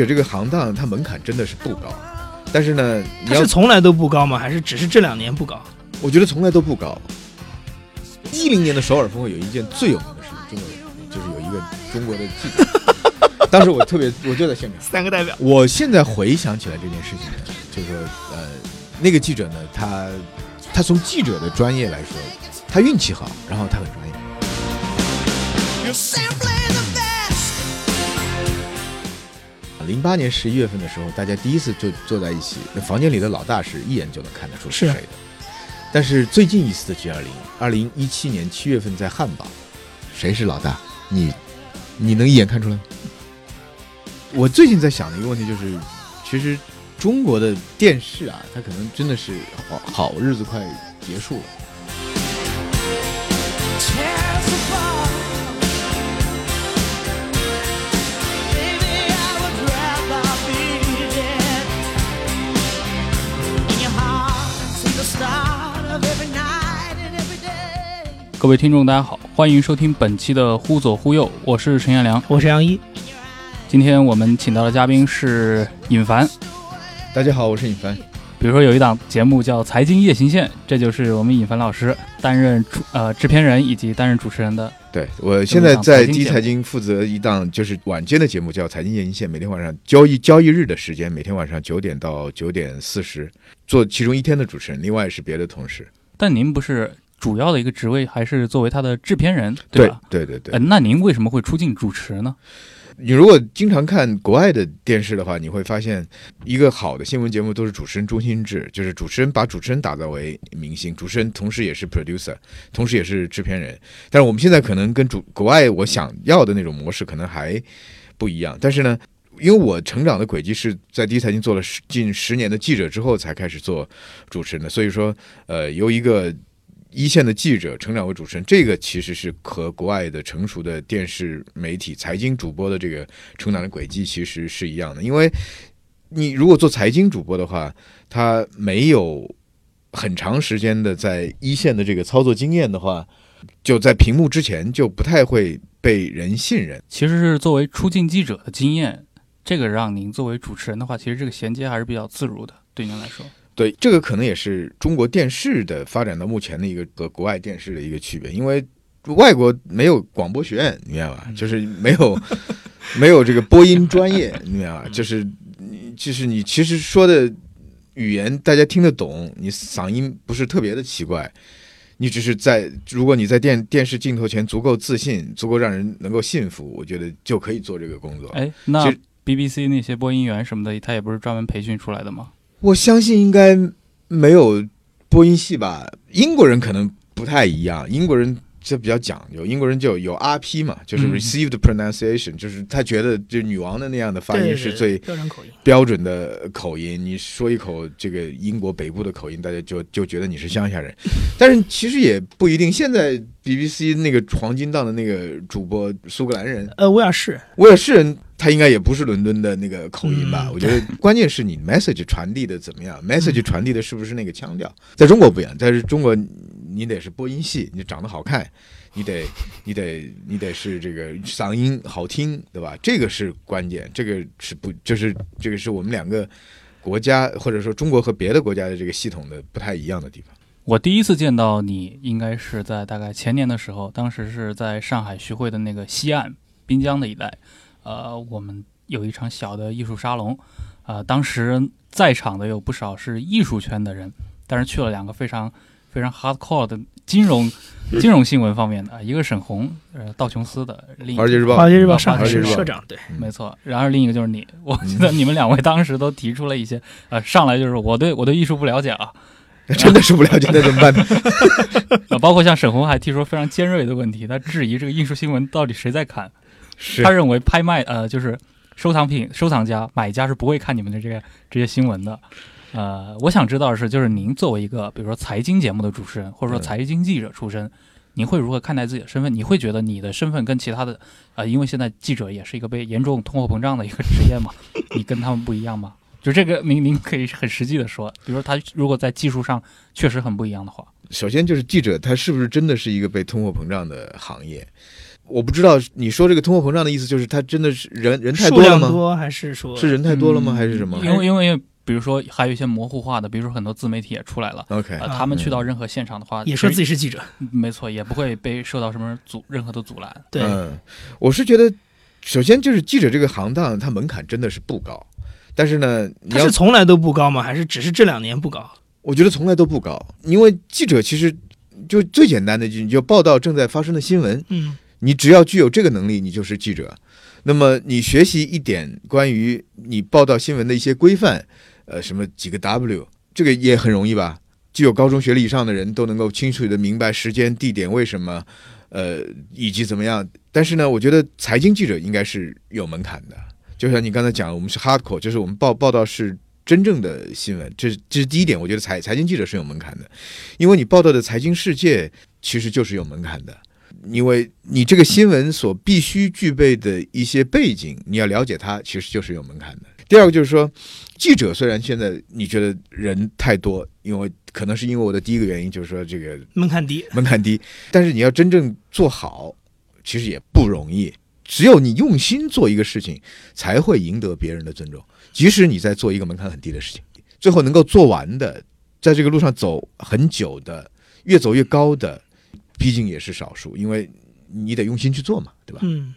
记者这个行当，它门槛真的是不高，但是呢，你要是从来都不高吗？还是只是这两年不高？我觉得从来都不高。一零年的首尔峰会有一件最有名的事情，中国人就是有一个中国的记者，当时我特别我就在现场。三个代表，我现在回想起来这件事情呢，就是说，呃，那个记者呢，他他从记者的专业来说，他运气好，然后他很专业。零八年十一月份的时候，大家第一次就坐在一起，那房间里的老大是一眼就能看得出是是谁的。但是最近一次的 G 二零，二零一七年七月份在汉堡，谁是老大？你你能一眼看出来吗？我最近在想的一个问题就是，其实中国的电视啊，它可能真的是好好日子快结束了。各位听众，大家好，欢迎收听本期的《忽左忽右》，我是陈彦良。我是杨一。今天我们请到的嘉宾是尹凡。大家好，我是尹凡。比如说有一档节目叫《财经夜行线》，这就是我们尹凡老师担任主呃制片人以及担任主持人的。对我现在在第一财经负责一档就是晚间的节目，叫《财经夜行线》，每天晚上交易交易日的时间，每天晚上九点到九点四十，做其中一天的主持人，另外是别的同事。但您不是主要的一个职位，还是作为他的制片人，对吧？对对对呃，那您为什么会出镜主持呢？你如果经常看国外的电视的话，你会发现，一个好的新闻节目都是主持人中心制，就是主持人把主持人打造为明星，主持人同时也是 producer，同时也是制片人。但是我们现在可能跟主国外我想要的那种模式可能还不一样。但是呢，因为我成长的轨迹是在第一财经做了十近十年的记者之后才开始做主持人的，所以说，呃，由一个一线的记者成长为主持人，这个其实是和国外的成熟的电视媒体、财经主播的这个成长的轨迹其实是一样的。因为你如果做财经主播的话，他没有很长时间的在一线的这个操作经验的话，就在屏幕之前就不太会被人信任。其实是作为出镜记者的经验，这个让您作为主持人的话，其实这个衔接还是比较自如的，对您来说。对，这个可能也是中国电视的发展到目前的一个和国外电视的一个区别，因为外国没有广播学院，你明白吧？就是没有 没有这个播音专业，你明白吧？就是你就是你其实说的语言大家听得懂，你嗓音不是特别的奇怪。你只是在，如果你在电电视镜头前足够自信，足够让人能够信服，我觉得就可以做这个工作。哎，那 BBC 那些播音员什么的，他也不是专门培训出来的吗？我相信应该没有播音系吧，英国人可能不太一样，英国人这比较讲究，英国人就有 RP 嘛，就是嗯 received pronunciation，、就是他觉得就女王的那样的发音是最标准口音。标准的口音，你说一口这个英国北部的口音，大家就就觉得你是乡下人。但是其实也不一定。现在 BBC 那个黄金档的那个主播苏格兰人，呃，威尔士，威尔士人，他应该也不是伦敦的那个口音吧？嗯我觉得关键是你 message 传递的怎么样，message 传递的是不是那个腔调？在中国不一样，但是中国你得是播音系，你长得好看，你得你得你得是这个嗓音好听，对吧？这个是关键，这个是不就是这个是我们两个国家或者说中国和别的国家的这个系统的不太一样的地方。我第一次见到你，应该是在大概前年的时候，当时是在上海徐汇的那个西岸滨江的一带，呃，我们有一场小的艺术沙龙，呃，当时在场的有不少是艺术圈的人，但是去了两个非常非常 hardcore 的金融金融新闻方面的，一个沈红，呃，道琼斯的，另一个华尔街日报，华尔街日报啊上海市社长，对，没错，然后另一个就是你，我记得你们两位当时都提出了一些，呃，上来就是我对我对艺术不了解啊，真的是不了解，那怎么办？呢？啊，包括像沈红还提出非常尖锐的问题，他质疑这个艺术新闻到底谁在看，是。他认为拍卖呃就是收藏品收藏家买家是不会看你们的这个这些新闻的。呃，我想知道的是，就是您作为一个比如说财经节目的主持人，或者说嗯财经记者出身，您会如何看待自己的身份？你会觉得你的身份跟其他的呃，因为现在记者也是一个被严重通货膨胀的一个职业嘛，你跟他们不一样吗？就这个，您您可以很实际的说，比如说他如果在技术上确实很不一样的话，首先就是记者，他是不是真的是一个被通货膨胀的行业？我不知道你说这个通货膨胀的意思，就是他真的是人人太多了吗？多还是说是人太多了吗？嗯还是什么因为因为比如说还有一些模糊化的，比如说很多自媒体也出来了。？OK，呃，他们去到任何现场的话，也说自己是记者？没错，也不会被受到什么阻任何的阻拦。对，嗯，我是觉得，首先就是记者这个行当，它门槛真的是不高，但是呢，你要是从来都不高吗？还是只是这两年不高？我觉得从来都不高，因为记者其实就最简单的，就你就报道正在发生的新闻，嗯你只要具有这个能力，你就是记者。那么你学习一点关于你报道新闻的一些规范，呃，什么几个 W，这个也很容易吧？具有高中学历以上的人都能够清楚的明白时间、地点、为什么，呃，以及怎么样。但是呢，我觉得财经记者应该是有门槛的，就像你刚才讲，我们是 hardcore，就是我们报报道是真正的新闻，这这是第一点。我觉得财财经记者是有门槛的，因为你报道的财经世界其实就是有门槛的。因为你这个新闻所必须具备的一些背景，你要了解它，其实就是有门槛的。第二个就是说，记者虽然现在你觉得人太多，因为可能是因为我的第一个原因就是说这个门槛低。门槛低，但是你要真正做好，其实也不容易。只有你用心做一个事情，才会赢得别人的尊重。即使你在做一个门槛很低的事情，最后能够做完的，在这个路上走很久的，越走越高的，毕竟也是少数，因为你得用心去做嘛，对吧？嗯，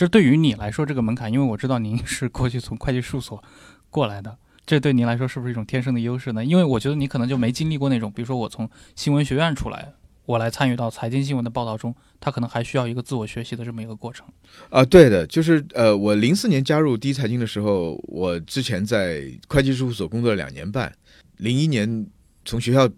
这对于你来说，这个门槛，因为我知道您是过去从会计事务所过来的，这对您来说是不是一种天生的优势呢？因为我觉得你可能就没经历过那种，比如说我从新闻学院出来，我来参与到财经新闻的报道中，他可能还需要一个自我学习的这么一个过程。啊，对的，就是呃，我零四年加入第一财经的时候，我之前在会计事务所工作了两年半，零一年从学校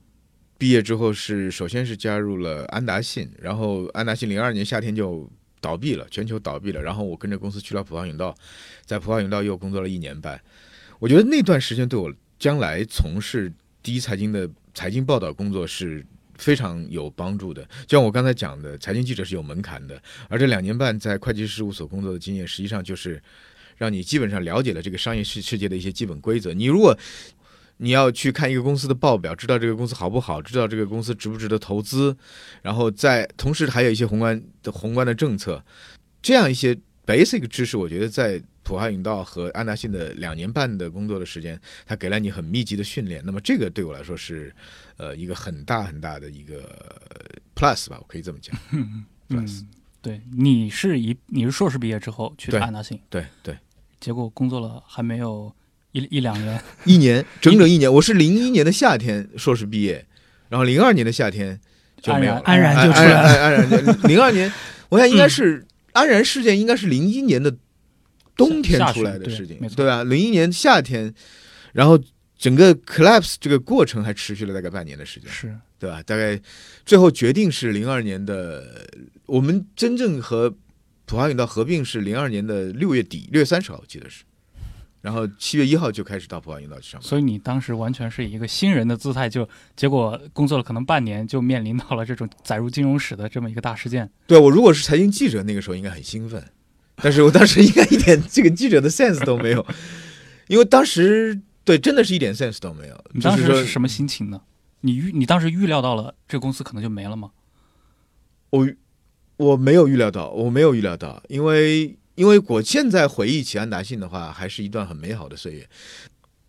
毕业之后是首先是加入了安达信，然后安达信零二年夏天就倒闭了，全球倒闭了，然后我跟着公司去了普华永道，在普华永道又工作了一年半，我觉得那段时间对我将来从事第一财经的财经报道工作是。非常有帮助的，就像我刚才讲的，财经记者是有门槛的，而这两年半在会计事务所工作的经验，实际上就是让你基本上了解了这个商业世世界的一些基本规则。你如果你要去看一个公司的报表，知道这个公司好不好，知道这个公司值不值得投资，然后在同时还有一些宏观的宏观的政策，这样一些 basic 知识，我觉得在普华永道和安达信的两年半的工作的时间，它给了你很密集的训练。那么这个对我来说是呃一个很大很大的一个呃 plus 吧，我可以这么讲。plus 嗯，对，你是一你是硕士毕业之后去的安达信，对对。结果工作了还没有一一两年，一年，整整一年。我是零一年的夏天硕士毕业，然后零二年的夏天就没有了，安然安就出来了安然安然 零二年，我想应该是、安然事件，应该是零一年的冬天出来的事情对吧？零一年夏天，然后整个 collapse 这个过程还持续了大概半年的时间，是对吧？大概最后决定是零二年的，我们真正和普华永道合并是零二年的六月底，六月三十号我记得是，然后七月一号就开始到普华永道去上班。所以你当时完全是以一个新人的姿态就，结果工作了可能半年，就面临到了这种载入金融史的这么一个大事件。对我如果是财经记者，那个时候应该很兴奋，但是我当时应该一点这个记者的 sense 都没有，因为当时对真的是一点 sense 都没有。你当时是什么心情呢？你预你当时预料到了这个公司可能就没了吗？我我没有预料到，我没有预料到，因为因为我现在回忆起安达信的话，还是一段很美好的岁月。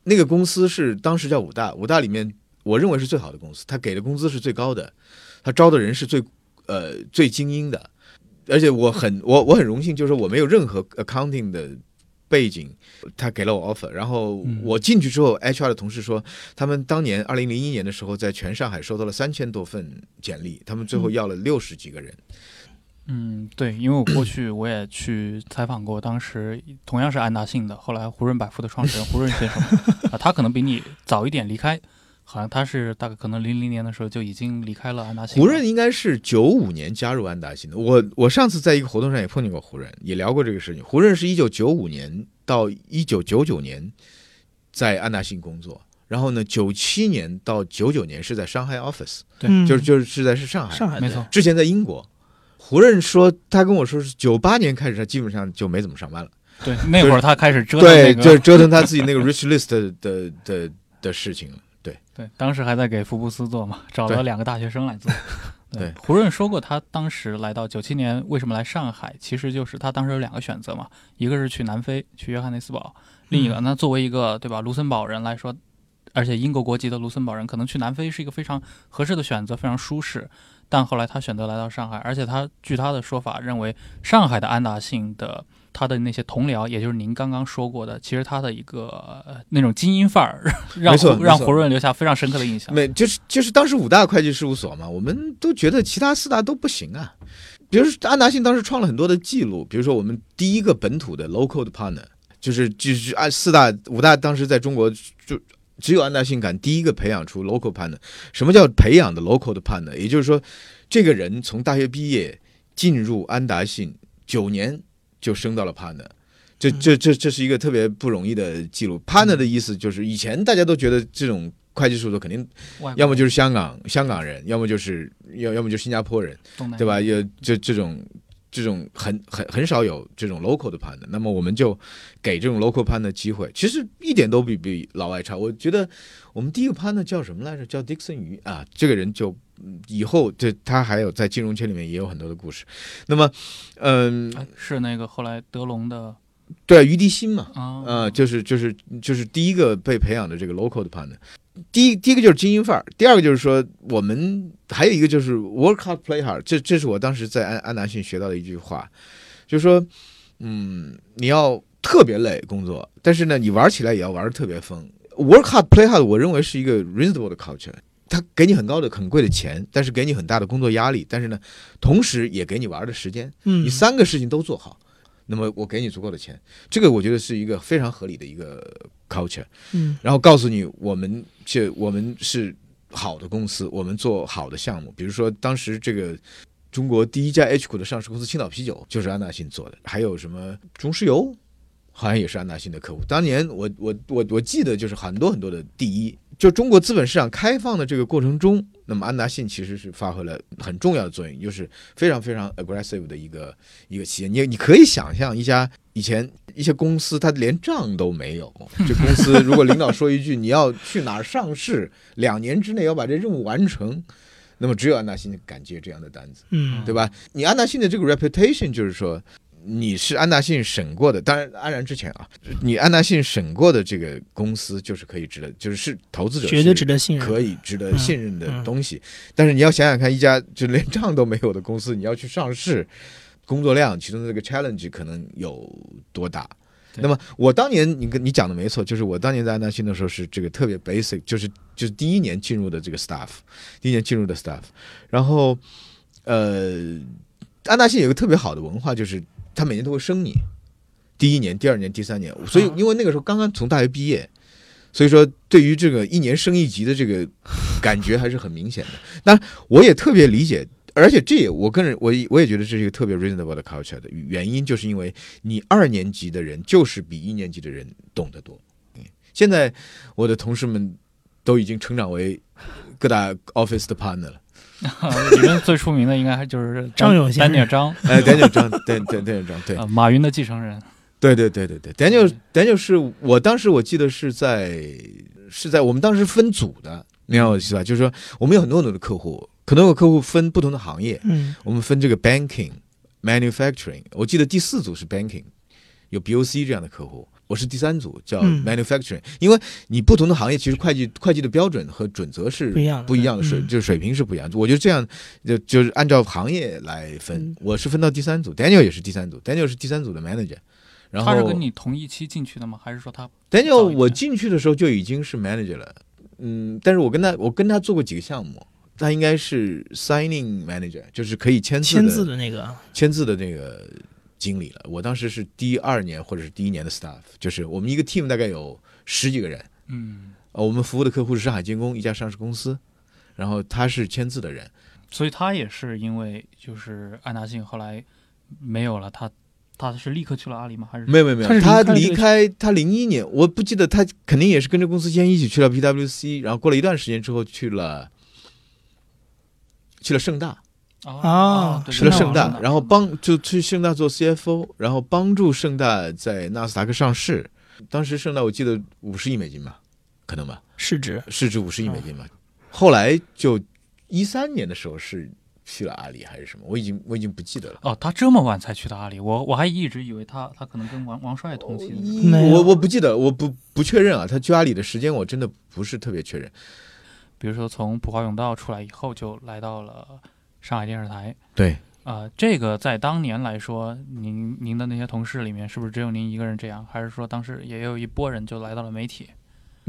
那个公司是当时叫武大，武大里面我认为是最好的公司，他给的工资是最高的，他招的人是最呃最精英的，而且我很我我很荣幸，就是说我没有任何 accounting 的背景，他给了我 offer，然后嗯我进去之后，HR 的同事说，他们当年二零零一年的时候，在全上海收到了三千多份简历，他们最后要了六十几个人。嗯，对，因为我过去我也去采访过，当时同样是安达信的，后来胡润百富的创始人胡润先生 啊，他可能比你早一点离开，好像他是大概可能零零年的时候就已经离开了安达信。胡润应该是九五年加入安达信的。我我上次在一个活动上也碰见过胡润，也聊过这个事情。胡润是一九九五年到一九九九年在安达信工作，然后呢，九七年到九九年是在上海 office，对嗯就是就是是在是上海，上海没错，之前在英国。胡润说，他跟我说是九八年开始，他基本上就没怎么上班了。对，那会儿他开始折腾对，那个，就是折腾他自己那个 rich list 的的的的事情了。对，对，当时还在给福布斯做嘛，找了两个大学生来做。对胡润说过，他当时来到九七年为什么来上海，其实就是他当时有两个选择嘛，一个是去南非去约翰内斯堡，另一个那作为一个对吧卢森堡人来说，而且英国国籍的卢森堡人，可能去南非是一个非常合适的选择，非常舒适。但后来他选择来到上海，而且他据他的说法认为，上海的安达信的他的那些同僚，也就是您刚刚说过的，其实他的一个、呃那种精英范儿，让让胡润留下非常深刻的印象。没，就是就是当时五大会计事务所嘛，我们都觉得其他四大都不行啊。比如说安达信当时创了很多的记录，比如说我们第一个本土的 local 的 partner，就是就是按四大五大当时在中国就只有安达信敢第一个培养出 local partner。什么叫培养的 local 的 partner？也就是说，这个人从大学毕业进入安达信九年就升到了 partner。这这这这是一个特别不容易的记录。partner 的意思就是以前大家都觉得这种会计事务所肯定要么就是香港香港人，要么就是要要么就是新加坡人，对吧？有这这种这种很很很少有这种 local 的 partner，那么我们就给这种 local partner 机会，其实一点都比比老外差。我觉得我们第一个 partner 叫什么来着？叫 Dixon 鱼啊，这个人就嗯以后这他还有在金融圈里面也有很多的故事。那么，嗯，哎是那个后来德隆的对，于迪新嘛，啊，呃，就是就是就是第一个被培养的这个 local 的 partner。第一第一个就是精英范儿，第二个就是说我们还有一个就是 work hard play hard，这这是我当时在安安达逊学到的一句话，就是说，嗯，你要特别累工作，但是呢，你玩起来也要玩的特别疯。work hard play hard，我认为是一个 reasonable 的 culture。它给你很高的、很贵的钱，但是给你很大的工作压力，但是呢，同时也给你玩的时间。嗯你，三个事情都做好，那么我给你足够的钱，这个我觉得是一个非常合理的一个 culture。嗯然后告诉你，我们这我们是好的公司，我们做好的项目，比如说当时这个。中国第一家 H 股的上市公司青岛啤酒就是安达信做的，还有什么中石油，好像也是安达信的客户。当年我我我我记得就是很多很多的第一，就中国资本市场开放的这个过程中，那么安达信其实是发挥了很重要的作用，就是非常非常 aggressive 的一个一个企业。你你可以想象一家以前一些公司，它连账都没有，这公司如果领导说一句你要去哪儿上市，两年之内要把这任务完成，那么只有安达信敢接这样的单子。嗯，对吧？你安达信的这个 reputation 就是说，你是安达信审过的，当然安然之前啊，你安达信审过的这个公司就是可以值得，就是是投资者绝对值得信任。可以值得嗯信任的嗯东西。但是你要想想看，一家就连账都没有的公司，你要去上市，工作量其中的这个 challenge 可能有多大？那么我当年你跟你讲的没错，就是我当年在安达信的时候是这个特别 basic，就是就是第一年进入的这个 staff，第一年进入的 staff，然后呃，安达信有个特别好的文化，就是他每年都会升你，第一年、第二年、第三年，所以啊因为那个时候刚刚从大学毕业，所以说对于这个一年升一级的这个 感觉还是很明显的。那我也特别理解，而且这也我个人我我也觉得这是一个特别 reasonable 的 culture 的原因，就是因为你二年级的人就是比一年级的人懂得多。嗯现在我的同事们都已经成长为各大 office 的 partner 了。里面最出名的应该还就是 张永先生。丹尼尔张，哎，Daniel 张，对对 Daniel 张，对。呃，马云的继承人。对对对对对，Daniel Daniel 是我当时我记得是在是在我们当时分组的，你看我意思吧？就是说我们有很多很多的客户，可能有客户分不同的行业，嗯。我们分这个 banking、manufacturing，我记得第四组是 banking，有 BOC 这样的客户。我是第三组，叫嗯。manufacturing，、因为你不同的行业，其实会计会计的标准和准则是不一样的。不一样的水，嗯。就是水平是不一样的。我觉得这样就就是按照行业来分嗯，我是分到第三组，Daniel 也是第三组，Daniel 是第三组的 manager，然后他是跟你同一期进去的吗？还是说他 Daniel 我进去的时候就已经是 manager 了，嗯，但是我跟他我跟他做过几个项目，他应该是 signing manager，就是可以签字签字的那个，签字的那个经理了。我当时是第二年或者是第一年的 staff，就是我们一个 team 大概有十几个人，嗯？呃，我们服务的客户是上海建工一家上市公司，然后他是签字的人，所以他也是因为就是安达信后来没有了，他他是立刻去了阿里吗？还是没有没有没有，他离开他零一年，我不记得他肯定也是跟着公司先一起去了 PwC，然后过了一段时间之后去了去了盛大，啊对对去了盛盛大大，然后帮就去盛大做 CFO，然后帮助盛大在纳斯达克上市。当时盛大我记得五十亿美金吧，可能吧，市值，市值五十亿美金吧。后来就一三年的时候是去了阿里还是什么，我已经我已经不记得了。哦，他这么晚才去的阿里，我我还一直以为他他可能跟王王帅同期我我不记得，我不不确认啊。他去阿里的时间我真的不是特别确认。比如说从普华永道出来以后，就来到了上海电视台。对，啊、这个在当年来说，您您的那些同事里面，是不是只有您一个人这样？还是说当时也有一波人就来到了媒体？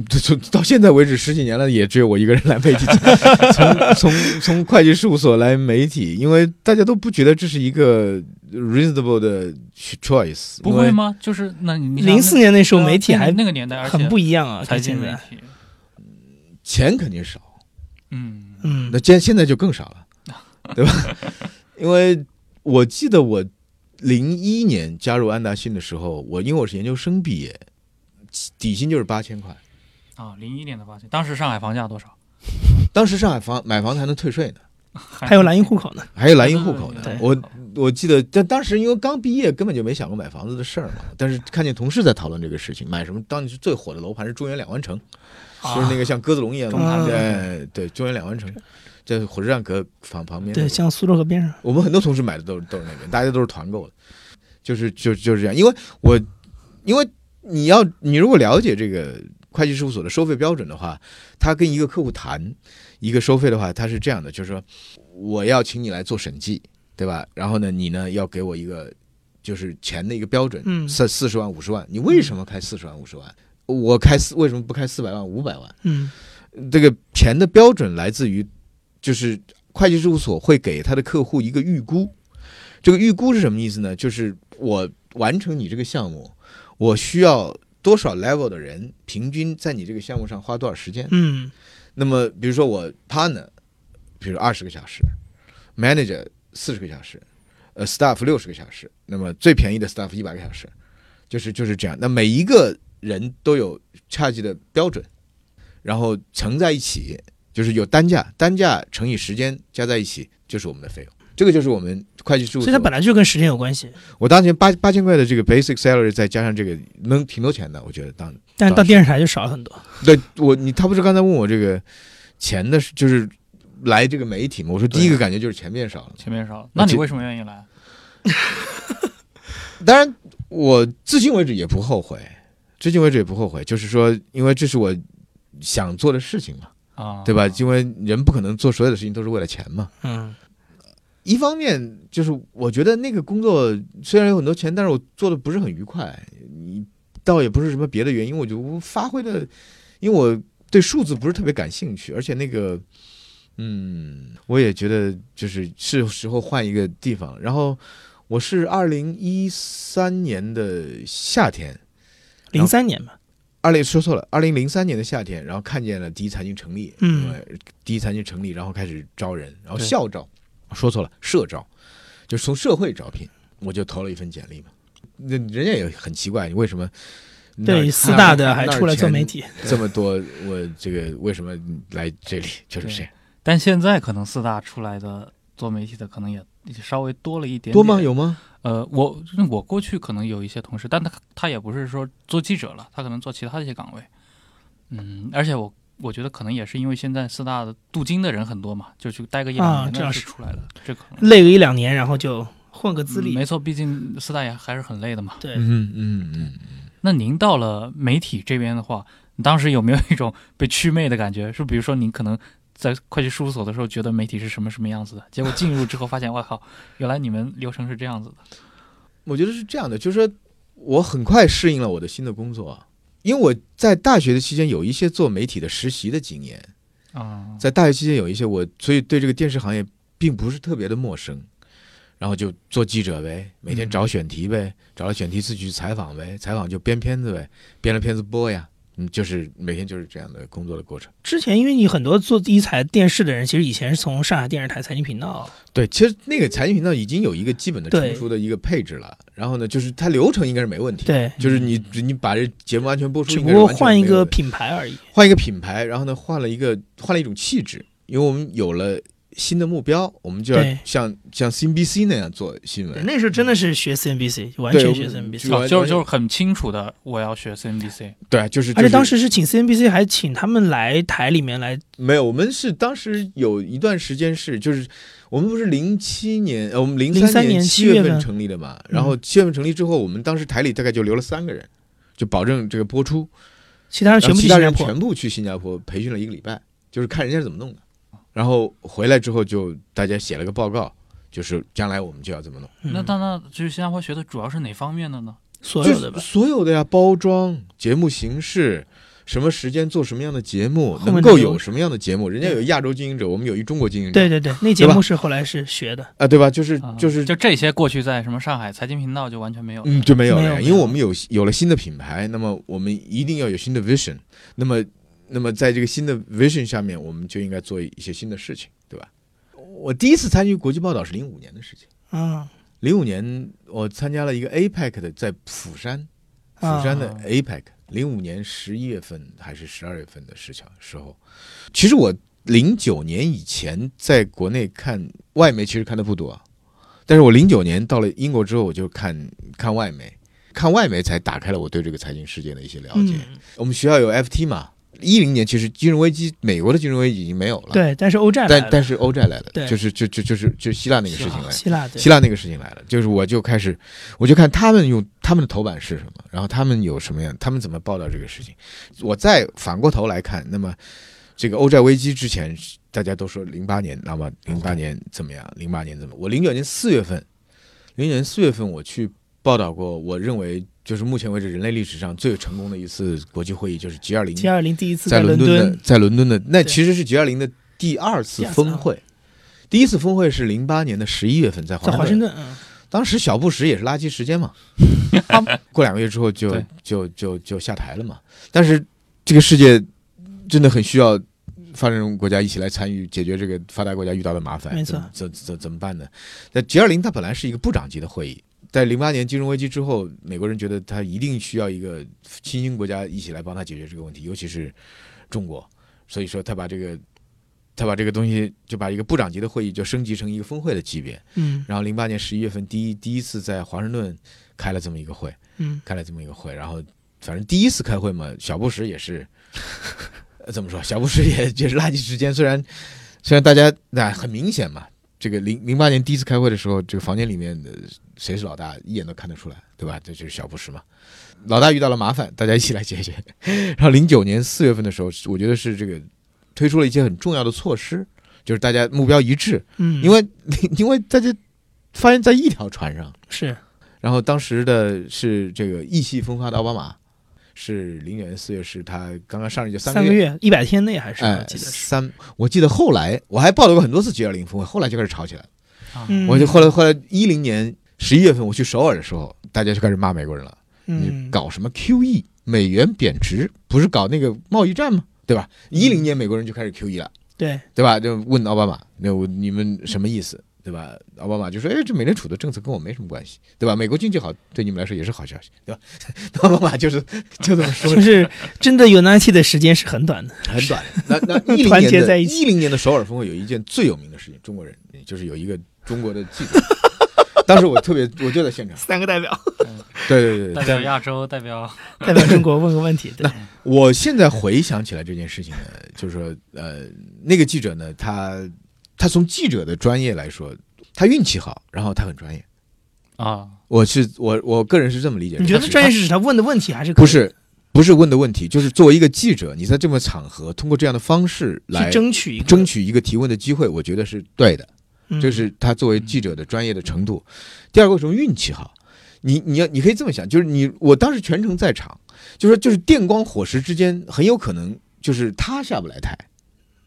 这从到现在为止十几年了，也只有我一个人来媒体，从从从会计事务所来媒体，因为大家都不觉得这是一个 reasonable 的 choice，不会？吗？就是那你零四年那时候媒体那还那个年代，很不一样啊，财经媒跟现在。体，钱肯定少，嗯嗯那，现现在就更少了，对吧？因为我记得我零一年加入安达信的时候，我因为我是研究生毕业，底薪就是八千块。啊，零一年的八千，当时上海房价多少？当时上海房买房子还能退税呢，还有蓝印户口呢。还有蓝印户口呢。我我记得，但当时因为刚毕业，根本就没想过买房子的事儿嘛。但是看见同事在讨论这个事情，买什么？当时最火的楼盘是中原两湾城，就是那个像鸽子笼一样的，对对，中原两湾城，在火车站隔房旁边。对，像苏州河边上。我们很多同事买的都是都是那边，大家都是团购的，就是就就是这样。因为我因为你要你如果了解这个会计事务所的收费标准的话，他跟一个客户谈一个收费的话，他是这样的，就是说我要请你来做审计，对吧？然后呢，你呢要给我一个就是钱的一个标准，嗯四四十万五十万，你为什么开四十万五十万？我开四为什么不开四百万五百万？嗯这个钱的标准来自于，就是会计事务所会给他的客户一个预估。这个预估是什么意思呢？就是我完成你这个项目，我需要多少 level 的人，平均在你这个项目上花多少时间。嗯那么，比如说我 partner，比如二十个小时，manager 四十个小时，呃，staff 六十个小时，那么最便宜的 staff 一百个小时，就是就是这样。那每一个人都有 charge 的标准，然后乘在一起，就是有单价，单价乘以时间加在一起就是我们的费用。这个就是我们会计事务所。所以它本来就跟时间有关系，我当年八八千块的这个 basic salary，再加上这个能挺多钱的，我觉得当但是到电视台就少了很多。对我，你他不是刚才问我这个钱的，就是来这个媒体嘛？我说第一个感觉就是钱变少了。钱变少了，那你为什么愿意来？当然，我至今为止也不后悔，至今为止也不后悔。就是说，因为这是我想做的事情嘛，啊，对吧？因为人不可能做所有的事情都是为了钱嘛。嗯一方面就是我觉得那个工作虽然有很多钱，但是我做的不是很愉快。你倒也不是什么别的原因，我就发挥的，因为我对数字不是特别感兴趣，而且那个，嗯，我也觉得就是是时候换一个地方。然后我是二零一三年的夏天，零三年吧。二零说错了，二零零三年的夏天，然后看见了第一财经成立，嗯第一财经成立，然后开始招人，然后校招，说错了，社招，就是从社会招聘，我就投了一份简历嘛。那人家也很奇怪，你为什么对，四大的还出来做媒体。这么多？我这个 为什么来这里？就是这样，但现在可能四大出来的做媒体的可能也稍微多了一点点多吗？？有吗？呃，我我过去可能有一些同事，但他他也不是说做记者了，他可能做其他的一些岗位。嗯，而且我我觉得可能也是因为现在四大的镀金的人很多嘛，就去待个一两年的啊这样是是出来的，这可能累个一两年，然后就混个资历。嗯没错，毕竟四大也还是很累的嘛。对，嗯嗯嗯，那您到了媒体这边的话，当时有没有一种被祛魅的感觉？是比如说您可能在会计事务所的时候觉得媒体是什么什么样子的，结果进入之后发现，我靠，原来你们流程是这样子的。我觉得是这样的，就是说我很快适应了我的新的工作，因为我在大学的期间有一些做媒体的实习的经验，啊、在大学期间有一些我，所以对这个电视行业并不是特别的陌生。然后就做记者呗，每天找选题呗，找了选题自己去采访呗，采访就编片子呗，编了片子播呀，嗯，就是每天就是这样的工作的过程。之前因为你很多做第一财电视的人，其实以前是从上海电视台财经频道。对，其实那个财经频道已经有一个基本的对成熟的一个配置了，然后呢，就是它流程应该是没问题，，对，就是你你把这节目完全播出，只不过换一个品牌而已。换一个品牌，然后呢，换了一个换了一种气质，因为我们有了新的目标，我们就要像像 CNBC 那样做新，闻。那时候真的是学 CNBC，完全学 CNBC 就。哦，就是就是很清楚的，我要学 CNBC。对，就是而且当时是请 CNBC，还请他们来台里面来。没有，我们是当时有一段时间是就是我们不是零七年，呃，我们零03年七7月份份成立的嘛？然后七月份成立之后，我们当时台里大概就留了三个人，就保证这个播出，其他人全部其他去新加坡。人全部去新加坡培训了一个礼拜，就是看人家是怎么弄的。然后回来之后，就大家写了个报告，就是将来我们就要这么弄。嗯那那那就是新加坡学的主要是哪方面的呢？所有的吧，所有的呀，包装、节目形式，什么时间做什么样的节目，能够有什么样的节目，人家有亚洲经营者，我们有一中国经营者，对对对，那节目是后来是学的，啊，对吧？就是啊就是就这些过去在什么上海财经频道就完全没有。嗯，就没有了因为我们有有了新的品牌，那么我们一定要有新的 vision，那么那么在这个新的 vision 下面，我们就应该做一些新的事情，对吧？我第一次参与国际报道是零五年的事情，啊零五年我参加了一个 APEC 的，在釜山，釜山的啊 APEC，零五年十一月份还是十二月份的事情时候，其实我零九年以前在国内看外媒，其实看的不多，但是我零九年到了英国之后，我就看看外媒，看外媒才打开了我对这个财经世界的一些了解。嗯，我们学校有 FT 嘛，一零年其实金融危机，美国的金融危机已经没有了，，对，但是欧债来了但但是欧债来了，对就是就就就是就希腊那个事情来了。希腊对希腊那个事情来了，就是我就开始，我就看他们用他们的头版是什么，然后他们有什么样，他们怎么报道这个事情。我再反过头来看，那么这个欧债危机之前，大家都说零八年，那么零八年怎么样？零八年怎么？我零九年四月份，零九年四月份我去报道过，我认为就是目前为止人类历史上最成功的一次国际会议，就是 G 二零 G 二零第一次在伦伦敦的，在伦敦的那其实是 G 二零的第二次峰会。第一次峰会是零八年的十一月份在华华盛顿，盛顿，嗯，当时小布什也是垃圾时间嘛，过两个月之后就就就就下台了嘛。但是这个世界真的很需要发展中国家一起来参与解决这个发达国家遇到的麻烦，没错怎怎怎怎么办呢？那 G 二零它本来是一个部长级的会议，在零八年金融危机之后，美国人觉得他一定需要一个新兴国家一起来帮他解决这个问题，尤其是中国，所以说他把这个。他把这个东西就把一个部长级的会议就升级成一个峰会的级别，嗯然后零八年十一月份第一第一次在华盛顿开了这么一个会，嗯，开了这么一个会，然后反正第一次开会嘛，小布什也是，呃 怎么说？小布什也 也是垃圾时间，虽然虽然大家那、很明显嘛，这个零零八年第一次开会的时候，这个房间里面的谁是老大，一眼都看得出来，对吧？这就是小布什嘛。老大遇到了麻烦，大家一起来解决。然后零九年四月份的时候，我觉得是这个推出了一些很重要的措施，就是大家目标一致，嗯，因为 因为大家发现在一条船上，是然后当时的是这个意气风发的奥巴马，是零九年四月是他刚刚上任就三三个月一百天内还是我哎，记得，三，我记得后来我还报道过很多次 G 二零峰会，后来就开始吵起来了。我就后来后来一零年十一月份我去首尔的时候，大家就开始骂美国人了，你嗯搞什么 QE，美元贬值，不是搞那个贸易战吗？对吧？一零年美国人就开始 QE 了。对，对吧？就问奥巴马，那我你们什么意思？对吧？奥巴马就说：“哎，这美联储的政策跟我没什么关系，对吧？美国经济好，对你们来说也是好消息，对吧？” 奥巴马就是就这么说就，是真的 Unity 的时间是很短的，很短。那那一零团年的结在一起一零年的首尔峰会有一件最有名的事情，中国人就是有一个中国的记者，当时我特别我就在现场，三个代表对对对对，代表亚洲，代表代表中国问个问题，对，我现在回想起来这件事情呢，就是说，呃，那个记者呢，他他从记者的专业来说，他运气好，然后他很专业。啊，我是我我个人是这么理解的。你觉得专业是指他问的问题还是不是不是问的问题，就是作为一个记者，你在这么场合通过这样的方式来争取争取一个提问的机会，我觉得是对的。嗯这是他作为记者的专业的程度。第二个为什么运气好？你你要你可以这么想，就是你我当时全程在场，就是就是电光火石之间，很有可能就是他下不来台。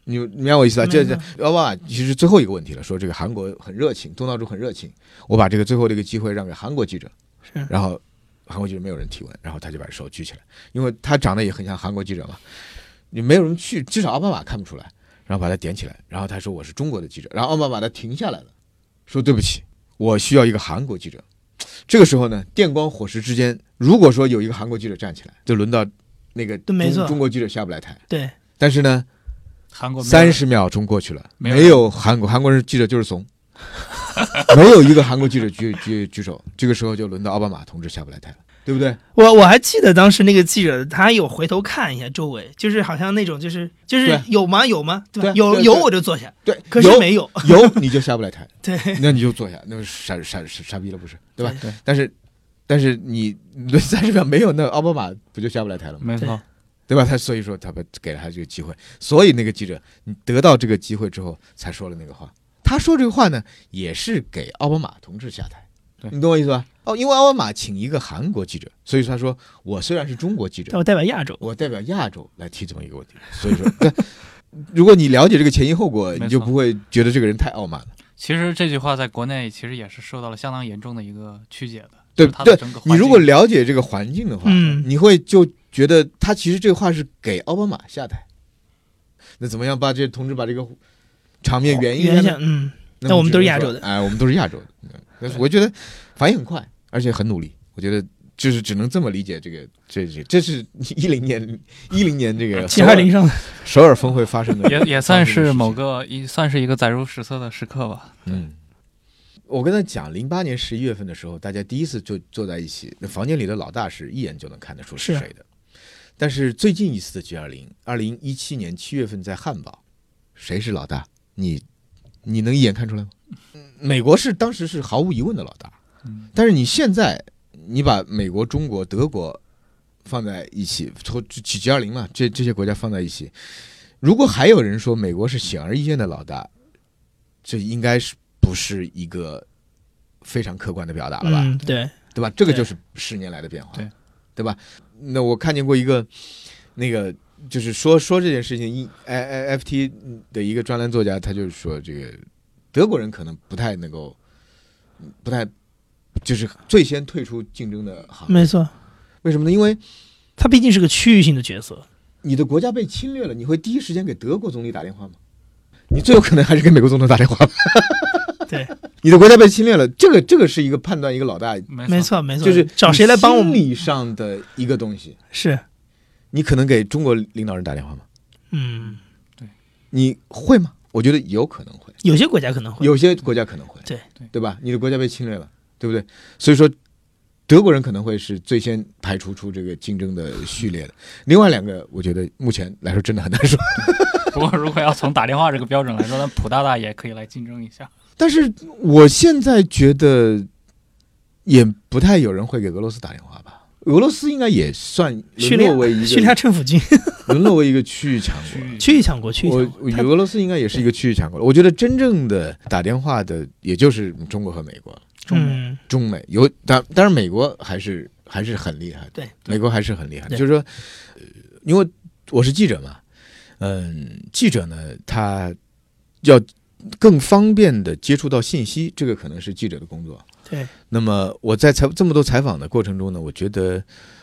你你明白我意思吧？这这奥巴马其实最后一个问题了，说这个韩国很热情，东道主很热情，我把这个最后的一个机会让给韩国记者，是然后韩国记者没有人提问，然后他就把手举起来，因为他长得也很像韩国记者嘛，你没有人去，至少奥巴马看不出来，然后把他点起来，然后他说我是中国的记者，然后奥巴马他停下来了，说对不起，我需要一个韩国记者。这个时候呢，电光火石之间，如果说有一个韩国记者站起来，就轮到那个中中国记者下不来台。对，但是呢，韩国三十秒钟过去了，没有没有韩国韩国人记者就是怂，没有一个韩国记者举举举手。这个时候就轮到奥巴马同志下不来台了，对不对？我我还记得当时那个记者，他有回头看一下周围，就是好像那种就是就是有吗有吗？对吧？有有对对我就坐下，对，可是没有。有你就下不来台，对，那你就坐下，那傻傻傻傻逼了，不是？对吧？对，但是但是你三十秒没有，那奥巴马不就下不来台了吗？没错，对吧？他所以说他把给了他这个机会，所以那个记者你得到这个机会之后才说了那个话。他说这个话呢，也是给奥巴马同志下台，对你懂我意思吧？哦，因为奥巴马请一个韩国记者，所以他说我虽然是中国记者但，我代表亚洲。我代表亚洲来提这么一个问题。所以说，但 如果你了解这个前因后果，你就不会觉得这个人太傲慢了。其实这句话在国内其实也是受到了相当严重的一个曲解的。对就是的对你如果了解这个环境的话，嗯你会就觉得他其实这话是给奥巴马下台。那怎么样把这同志把这个场面圆一圆呢原想？嗯，那我们都是亚洲的哎，我们都是亚洲的。嗯但是我觉得反应很快，而且很努力。我觉得就是只能这么理解这个，这这这是一零年一零年这个七二零上的首尔峰会发生的，也也算是某个一算是一个载入史册的时刻吧。嗯。我跟他讲，零八年十一月份的时候，大家第一次就坐在一起，那房间里的老大是一眼就能看得出是是谁的。但是最近一次的 G 二零，二零一七年七月份在汉堡，谁是老大？你你能一眼看出来吗？美国是当时是毫无疑问的老大，嗯但是你现在你把美国、中国、德国放在一起，从 G G 二零嘛，这这些国家放在一起，如果还有人说美国是显而易见的老大，这应该是不是一个非常客观的表达了吧？嗯，对，对吧？这个就是十年来的变化，对对吧？那我看见过一个那个就是说说这件事情，一 I I F T 的一个专栏作家，他就是说这个德国人可能不太能够，不太就是最先退出竞争的行业。没错，为什么呢？因为他毕竟是个区域性的角色。你的国家被侵略了，你会第一时间给德国总理打电话吗？你最有可能还是给美国总统打电话吧。对，你的国家被侵略了，这个这个是一个判断一个老大，没没错，没错，就是找谁来帮我们？心理上的一个东西。是，你可能给中国领导人打电话吗？嗯，对你会吗？我觉得有可能会，有些国家可能会。有些国家可能会，对对对吧？你的国家被侵略了，对不对？所以说，德国人可能会是最先排除出这个竞争的序列的。另外两个，我觉得目前来说真的很难说。不过如果要从打电话这个标准来说，那普大大也可以来竞争一下。但是我现在觉得，也不太有人会给俄罗斯打电话吧？俄罗斯应该也算叙利亚沦落为一叙利亚个政府军 沦落为一个区域强国。区域强国，区域我强国。他俄罗斯应该也是一个区域强国。我觉得真正的打电话的，也就是中国和美国，中美嗯，中美有，但当然美国还是还是很厉害的，对，美国还是很厉害的。就是说，呃因为我是记者嘛，嗯，记者呢，他要更方便的接触到信息，这个可能是记者的工作。对，那么我在采这么多采访的过程中呢，我觉得，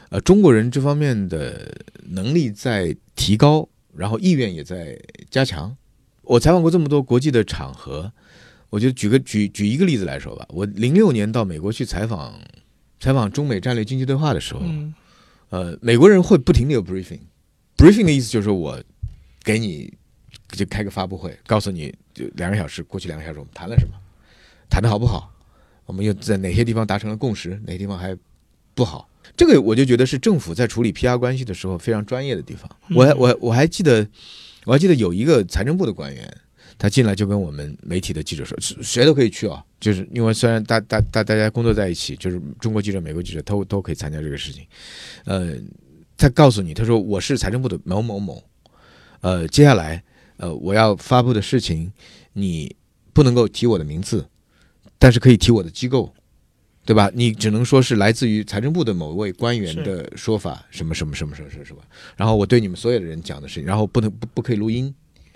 呃，中国人这方面的能力在提高，然后意愿也在加强。我采访过这么多国际的场合，我就举个举举一个例子来说吧，我零六年到美国去采访采访中美战略经济对话的时候，嗯，呃，美国人会不停的有 briefing，briefing 的意思就是我给你就开个发布会，告诉你就两个小时，过去两个小时我们谈了什么，谈的好不好，我们又在哪些地方达成了共识，哪些地方还不好。这个我就觉得是政府在处理 PR 关系的时候非常专业的地方。我还我我还记得，我还记得有一个财政部的官员，他进来就跟我们媒体的记者说，是谁都可以去啊，就是因为虽然大大大大家工作在一起，就是中国记者、美国记者都都可以参加这个事情，呃，他告诉你，他说我是财政部的某某某，呃，接下来呃我要发布的事情，你不能够提我的名字，但是可以提我的机构。对吧？你只能说是来自于财政部的某位官员的说法，什么什么什么什么什么什么。然后我对你们所有的人讲的事情，然后不能不不可以录音，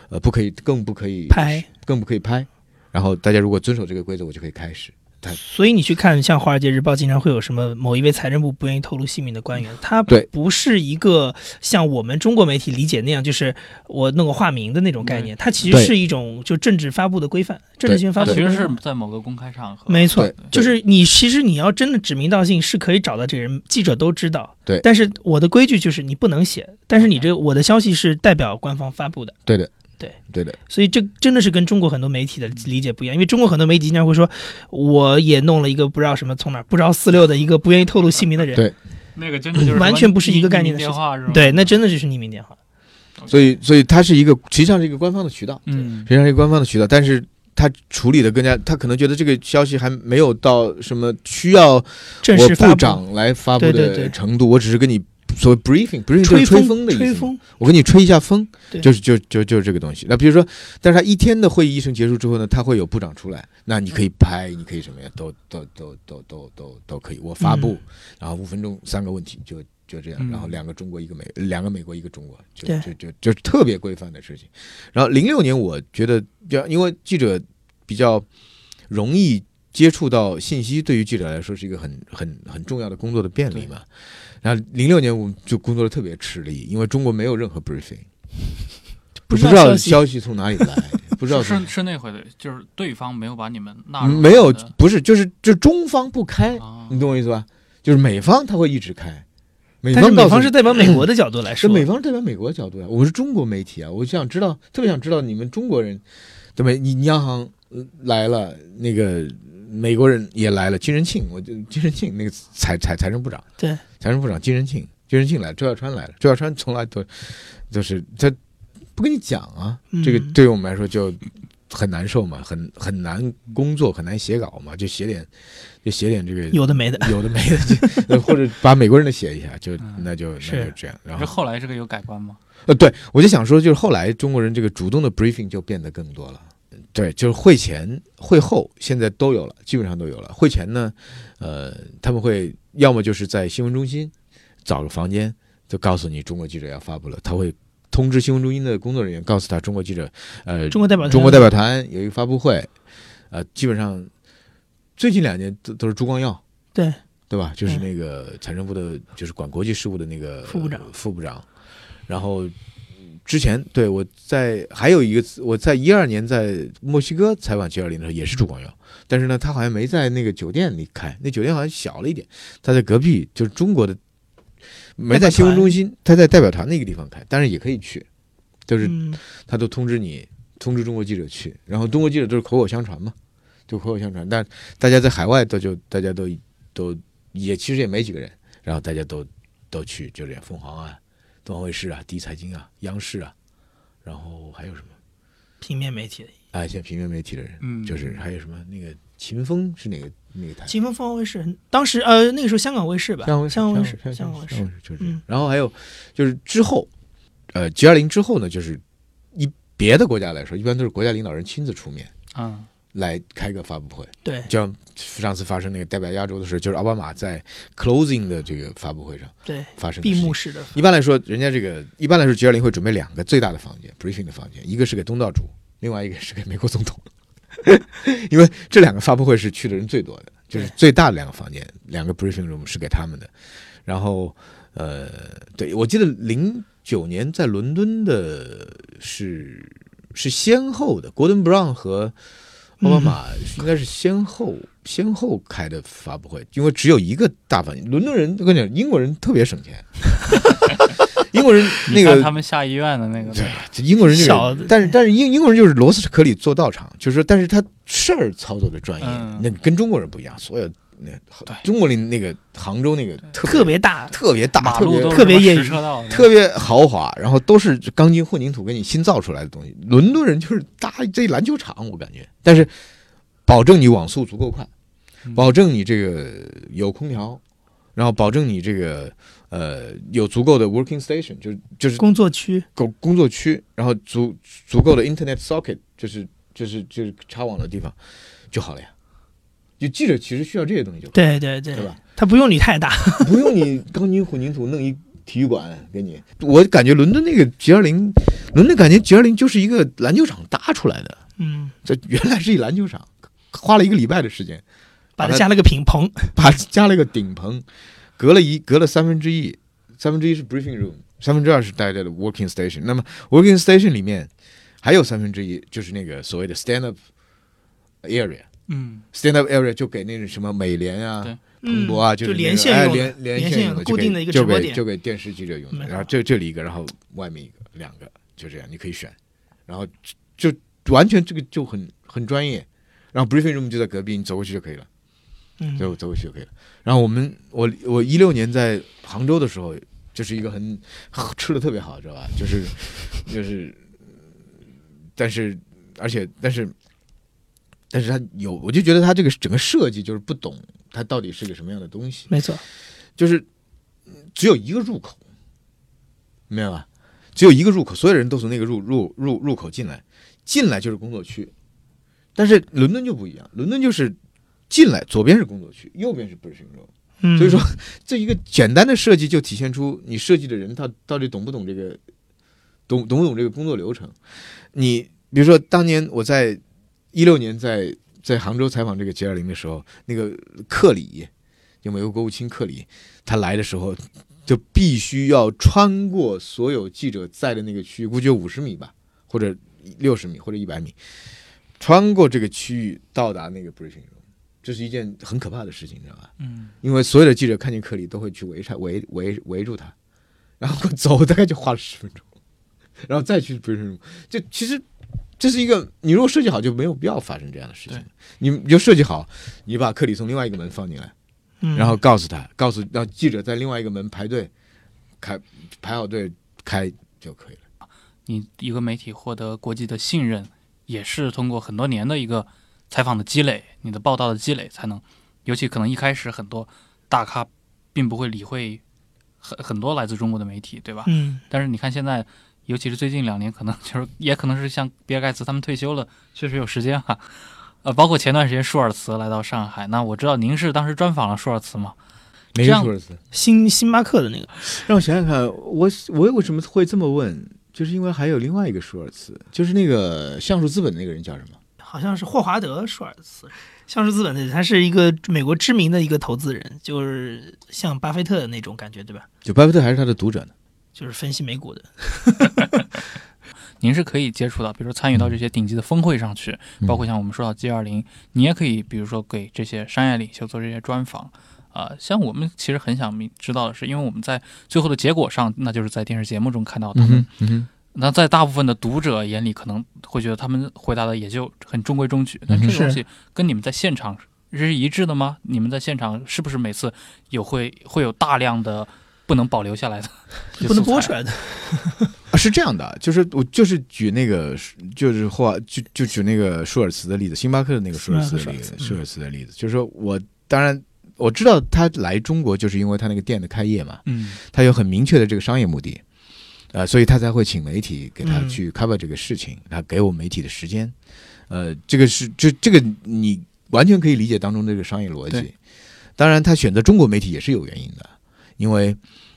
呃，不可以，更不可以拍，更不可以拍。然后大家如果遵守这个规则，我就可以开始。他所以你去看像《华尔街日报》，经常会有什么某一位财政部不愿意透露姓名的官员，他对。不是一个像我们中国媒体理解那样，就是我弄个化名的那种概念，它其实是一种就政治发布的规范，政治新闻发布其实是。在某个公开场合，没错，就是你其实你要真的指名道姓是可以找到这个人，记者都知道。对。但是我的规矩就是你不能写，但是你这我的消息是代表官方发布的，对的，对。对的，所以这真的是跟中国很多媒体的理解不一样，因为中国很多媒体经常会说，我也弄了一个不知道什么从哪儿不着四六的一个不愿意透露姓名的人，对。那个真的就是完全不是一个概念的匿名事情。电话是吗？对，那真的就是匿名电话。所以所以它是一个实际上是一个官方的渠道，嗯。实际上是一个官方的渠道，但是。他处理的更加，他可能觉得这个消息还没有到什么需要我部正式发布。长来发布对对对。的程度，我只是跟你所谓 briefing，briefing 就是吹吹风的意思嘛，吹风，我给你吹一下风，就是就就就是这个东西。那比如说，但是他一天的会议议程结束之后呢，他会有部长出来，那你可以拍，你可以什么呀，都都都都都都都可以。我发布，然后五分钟三个问题，就就这样，嗯然后两个中国一个美，两个美国一个中国，就就就就是特别规范的事情。然后零六年，我觉得，比较因为记者比较容易。接触到信息对于记者来说是一个很很很重要的工作的便利嘛，然后零六年我们就工作的特别吃力，因为中国没有任何 briefing，不知道消息。从哪里来，不知道是是那回的，就是对方没有把你们纳入没有不是就是就中方不开，啊。你懂我意思吧？就是美方他会一直开，美但是美方是代表美国的角度来说，是美方代表美国的角度呀，我是中国媒体啊，我想知道，特别想知道你们中国人，对吧？你央行呃来了，那个美国人也来了，金仁庆，我就金仁庆那个财财财政部长，对，财政部长金仁庆，金仁庆来了，周小川来了，周小川从来都都是他不跟你讲啊，嗯这个对于我们来说就很难受嘛，很很难工作，很难写稿嘛，就写点就写点这个有的没的。有的没的，就 或者把美国人的写一下，就嗯那就那就这样，然这后后来这个有改观吗？呃，对我就想说，就是后来中国人这个主动的 briefing 就变得更多了。对，就是会前会后现在都有了，基本上都有了。会前呢，呃，他们会要么就是在新闻中心找个房间，就告诉你中国记者要发布了，他会通知新闻中心的工作人员，告诉他中国记者，呃，中国代表团中国代表团有一个发布会，呃，基本上最近两年都都是朱光耀，对对吧？就是嗯那个财政部的，就是管国际事务的那个副部长呃副部长。然后嗯之前对我在还有一个我在一二年在墨西哥采访 G 二零的时候也是朱光耀，但是呢，他好像没在那个酒店里开，那酒店好像小了一点，他在隔壁，就是中国的，没在新闻中心，他在代表团那个地方开，但是也可以去，就是嗯，他都通知你，通知中国记者去，然后中国记者都是口口相传嘛，就口口相传。但大家在海外都就大家都都也其实也没几个人，然后大家都都去，就这样，凤凰啊、东方卫视啊、第一财经啊、央视啊，然后还有什么？平面媒体的，哎，现在平面媒体的人，嗯就是还有什么那个秦风是哪个那个台？秦风凤凰卫视，当时呃那个时候香港卫视吧，香港卫视，香港卫视，香香港卫视，就是这样嗯。然后还有就是之后，呃，G 二零之后呢，就是以别的国家来说，一般都是国家领导人亲自出面啊来开个发布会。对就像上次发生那个代表亚洲的时候，就是奥巴马在 closing 的这个发布会上对，发生闭幕。式的，一般来说，人家这个一般来说，G 二零会准备两个最大的房间，briefing 的房间，一个是给东道主，另外一个是给美国总统，因为这两个发布会是去的人最多的，就是最大的两个房间，两个 briefing room 是给他们的。然后，呃，对我记得零九年在伦敦的是是先后的，Gordon Brown 和奥巴马应该是先后、先后开的发布会，因为只有一个大房间。伦敦人，我跟你讲，英国人特别省钱，英国人那个他们下医院的那个，对，英国人就是，但是但是英英国人就是螺丝壳里做道场，就是说，但是他事儿操作的专业，嗯。那跟中国人不一样，所有那中国的那个杭州那个特特别大，特别大，特别马路特别业余。特别豪华，然后都是钢筋混凝土给你新造出来的东西。伦敦人就是搭这篮球场，我感觉，但是保证你网速足够快，嗯。保证你这个有空调，然后保证你这个呃有足够的 working station，就是就是工作区，工工作区，然后足足够的 internet socket，就是就是就是插网的地方就好了呀。就记者其实需要这些东西就好，对对对对吧？他不用你太大，不用你钢筋混凝土弄一体育馆给你。我感觉伦敦那个 G 二零，伦敦感觉 G 二零就是一个篮球场搭出来的，嗯，这原来是一篮球场，花了一个礼拜的时间，把它加了个顶棚，把加了个顶棚，隔了一隔了三分之一，三分之一是 briefing room，三分之二是大家的 working station。那么 working station 里面还有三分之一就是那个所谓的 stand up area。嗯 stand up area 就给那个什么美联啊对、彭博啊，嗯就是连线用的哎连连连线固定的一个就直播点给就给电视记者用的。然后这这里一个，然后外面一个，两个，就这样，你可以选。然后就就完全这个就很很专业。然后 briefing room 就在隔壁，你走过去就可以了。嗯走走过去就可以了。然后我们我我一六年在杭州的时候，就是一个很吃的特别好，知道吧？就是就是，但是而且但是但是他有，我就觉得他这个整个设计就是不懂它到底是个什么样的东西，没错，就是嗯只有一个入口，明白吧？只有一个入口，所有人都从那个入入入入口进来，进来就是工作区。但是伦敦就不一样，伦敦就是进来左边是工作区，右边是 briefing room。嗯，所以说，这一个简单的设计就体现出你设计的人他到底懂不懂这个，懂懂不懂这个工作流程。你比如说，当年我在一六年在在杭州采访这个 G 二零的时候，那个克里，就美国国务卿克里，他来的时候就必须要穿过所有记者在的那个区域，估计有五十米吧，或者六十米或者一百米，穿过这个区域到达那个 briefing room，这是一件很可怕的事情，你知道吧？嗯，因为所有的记者看见克里都会去围上围围围住他，然后走大概就花了十分钟，然后再去 briefing room。这其实这是一个，你如果设计好就没有必要发生这样的事情。你你就设计好，你把克里从另外一个门放进来，嗯然后告诉他，告诉让记者在另外一个门排队，开排好队开就可以了。你一个媒体获得国际的信任，也是通过很多年的一个采访的积累，你的报道的积累才能。尤其可能一开始很多大咖并不会理会很很多来自中国的媒体，对吧？嗯但是你看现在，尤其是最近两年，可能就是也可能是像比尔盖茨他们退休了，确实有时间哈、呃，包括前段时间舒尔茨来到上海，那我知道您是当时专访了舒尔茨嘛？哪这样个舒尔茨？星星巴克的那个，让我想想看，我我为什么会这么问？就是因为还有另外一个舒尔茨，就是那个橡树资本的那个人叫什么？好像是霍华德·舒尔茨，橡树资本的，他是一个美国知名的一个投资人，就是像巴菲特的那种感觉，对吧？就巴菲特还是他的读者呢？就是分析美股的。您是可以接触到，比如说参与到这些顶级的峰会上去，包括像我们说到 G 二零，你也可以，比如说给这些商业领袖做这些专访。啊、像我们其实很想明知道的是，因为我们在最后的结果上，那就是在电视节目中看到他们。嗯哼，那在大部分的读者眼里，可能会觉得他们回答的也就很中规中矩。那这个东西跟你们在现场是一致的吗？你们在现场是不是每次有会会有大量的不能保留下来的，不能播出来的。啊，是这样的，就是我就是举那个，就是话就就举那个舒尔茨的例子，星巴克的那个舒尔茨的例子，舒尔茨的例子，就是说我当然我知道他来中国就是因为他那个店的开业嘛，嗯他有很明确的这个商业目的，呃，所以他才会请媒体给他嗯去 cover 这个事情，他给我们媒体的时间，呃，这个是这这个你完全可以理解当中这个商业逻辑。当然，他选择中国媒体也是有原因的，因为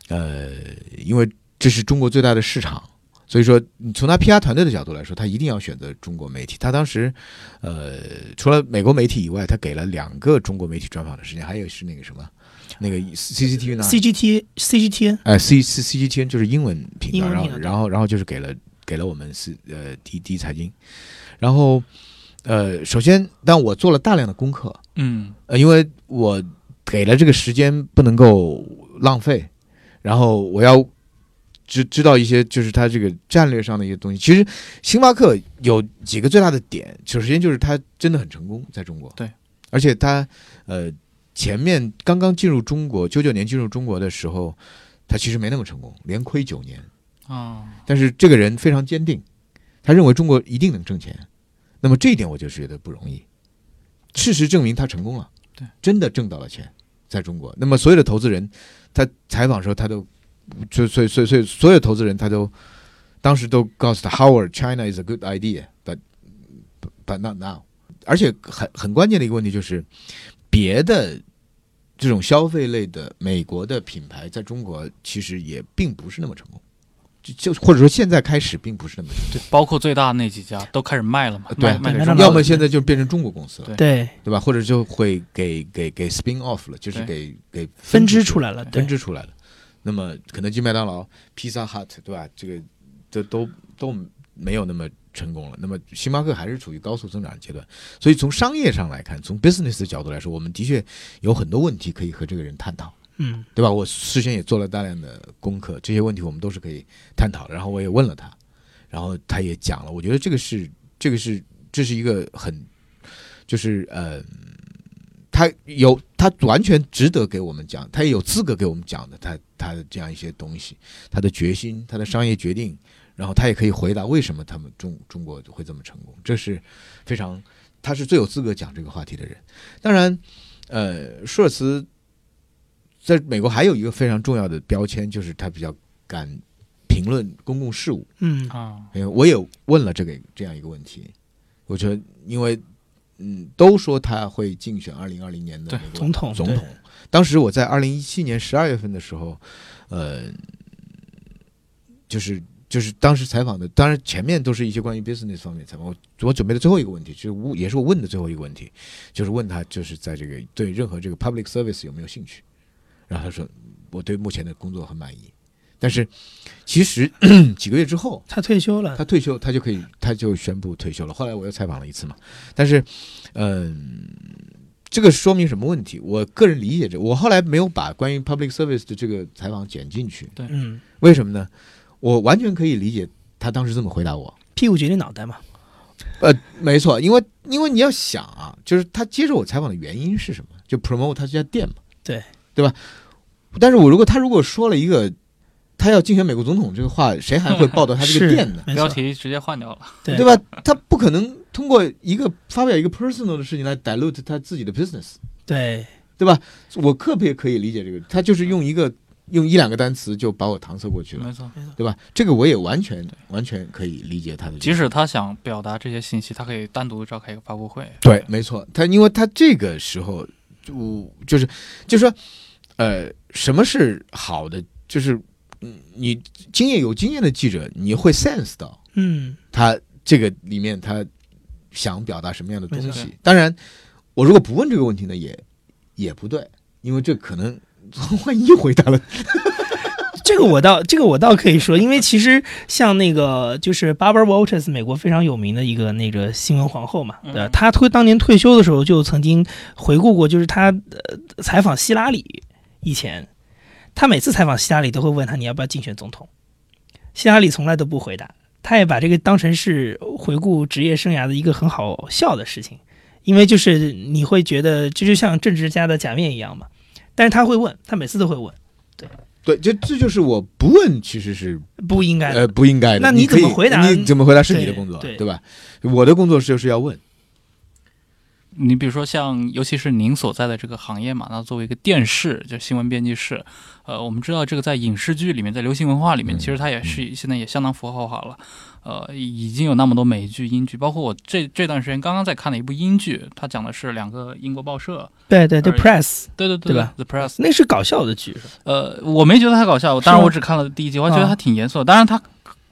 呃，因为这是中国最大的市场。所以说，你从他 PR 团队的角度来说，他一定要选择中国媒体。他当时，呃，除了美国媒体以外，他给了两个中国媒体专访的时间，还有是那个什么，那个 CCTV 呢？CGT CGTN 哎，C C C G T N 就是英文频道，然后然后然后就是给了给了我们是呃第第一财经，然后呃首先，但我做了大量的功课，嗯。呃，因为我给了这个时间不能够浪费，然后我要知知道一些就是它这个战略上的一些东西。其实星巴克有几个最大的点，首先就是它真的很成功，在中国，对，而且它呃前面刚刚进入中国，九九年进入中国的时候，他其实没那么成功，连亏九年。啊但是这个人非常坚定，他认为中国一定能挣钱。那么这一点我就觉得不容易。事实证明他成功了，对，真的挣到了钱，在中国。那么所有的投资人，他采访的时候，他都，所以所以所以所以所有投资人他都，当时都告诉他，Howard China is a good idea，but but not now。而且很很关键的一个问题就是，别的这种消费类的美国的品牌在中国其实也并不是那么成功。就就或者说现在开始并不是那么成功，对，包括最大的那几家都开始卖了嘛，对对那卖卖给中国要么现在就变成中国公司了，对对对吧？或者就会给给给 spin off 了，就是给给分支支出来了，分支出来了。那么肯德基、麦当劳、披萨 hut，对吧？这个这都都没有那么成功了。那么星巴克还是处于高速增长阶段，所以从商业上来看，从 business 的角度来说，我们的确有很多问题可以和这个人探讨。嗯对吧？我事先也做了大量的功课，这些问题我们都是可以探讨的。然后我也问了他，然后他也讲了。我觉得这个是这个是这是一个很就是呃，他有他完全值得给我们讲，他也有资格给我们讲的，他他的这样一些东西，他的决心，他的商业决定，然后他也可以回答为什么他们中中国会这么成功，这是非常他是最有资格讲这个话题的人。当然，呃，舒尔茨在美国还有一个非常重要的标签，就是他比较敢评论公共事务。嗯啊，因为我也问了这个这样一个问题，我觉得因为嗯都说他会竞选二零二零年的总统总统。当时我在二零一七年十二月份的时候，呃，就是就是当时采访的，当然前面都是一些关于 business 方面采访。我我准备的最后一个问题，就是我也是我问的最后一个问题，就是问他就是在这个对任何这个 public service 有没有兴趣？然后他说我对目前的工作很满意，但是其实 几个月之后。他退休了他，退休，他就可以，他就宣布退休了。后来我又采访了一次嘛，但是，嗯、这个说明什么问题？我个人理解这，我后来没有把关于 public service 的这个采访剪进去，对嗯，为什么呢？我完全可以理解他当时这么回答我。屁股决定脑袋嘛。呃，没错，因为因为你要想啊，就是他接受我采访的原因是什么？就 promote 他这家店嘛，对对吧？但是我如果他如果说了一个他要竞选美国总统这个话，谁还会报道他这个 店呢？标题直接换掉了。对对吧？他不可能通过一个发表一个 personal 的事情来 dilute 他自己的 business，对，对吧？我特别可以理解这个，他就是用一个用一两个单词就把我搪塞过去了，没错，没错对吧？这个我也完全完全可以理解他的。即使他想表达这些信息，他可以单独召开一个发布会。对，没错，他因为他这个时候就就是就是说，呃，什么是好的？就是嗯，你经验有经验的记者，你会 sense 到嗯，他这个里面他想表达什么样的东西。当然，我如果不问这个问题呢，也也不对，因为这可能 万一回答了，这个我倒，这个我倒可以说，因为其实像那个就是 Barbara Walters，美国非常有名的一个那个新闻皇后嘛，嗯对吧？她退当年退休的时候就曾经回顾过，就是她呃采访希拉里以前，她每次采访希拉里都会问她你要不要竞选总统，希拉里从来都不回答，她也把这个当成是回顾职业生涯的一个很好笑的事情，因为就是你会觉得这就像政治家的假面一样嘛，但是他会问，他每次都会问，对，对这这就是我不问，其实是不应该的。呃不应该的。那你怎么回答你怎么回答是你的工作，对对吧？我的工作就是要问。你比如说像，尤其是您所在的这个行业嘛，那作为一个电视，就新闻编辑室，呃，我们知道这个在影视剧里面，在流行文化里面，嗯其实它也是现在也相当符号化了。呃，已经有那么多美剧、英剧，包括我这这段时间刚刚在看的一部英剧，它讲的是两个英国报社，对对对而，Press 对对对吧？The Press，那是搞笑的剧，是吧呃，我没觉得它搞笑，当然我只看了第一集，我还觉得啊它挺严肃的。当然它，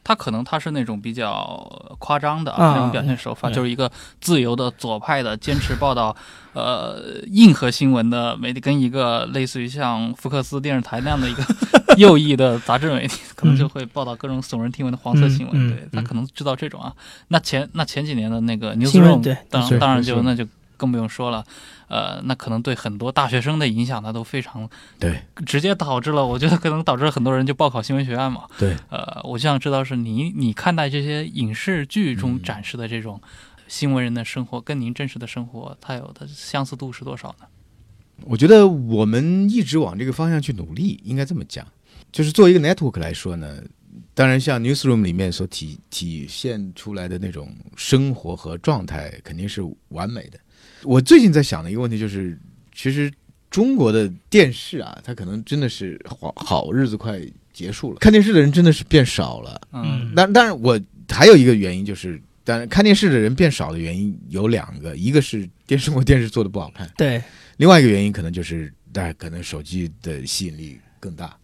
它可能他是那种比较夸张的啊那种表现手法，嗯就是一个自由的左派的坚持报道 呃硬核新闻的媒体，跟一个类似于像福克斯电视台那样的一个 右翼的杂志媒体，可能就会报道各种耸人听闻的黄色新闻。对他嗯可能知道这种啊。那前那前几年的那个新闻对当当然就那就更不用说了。呃，那可能对很多大学生的影响，那都非常对直接导致了，我觉得可能导致了很多人就报考新闻学院嘛。对，呃，我就想知道是你你看待这些影视剧中嗯展示的这种新闻人的生活，跟您真实的生活，它有的相似度是多少呢？我觉得我们一直往这个方向去努力，应该这么讲。就是作为一个 network 来说呢，当然像 newsroom 里面所体体现出来的那种生活和状态，肯定是完美的。我最近在想的一个问题就是，其实中国的电视啊，它可能真的是好好日子快结束了，看电视的人真的是变少了。嗯但但是，我还有一个原因就是，当然看电视的人变少的原因有两个，一个是电视中国电视做的不好看。对，另外一个原因可能就是大家可能手机的吸引力更大，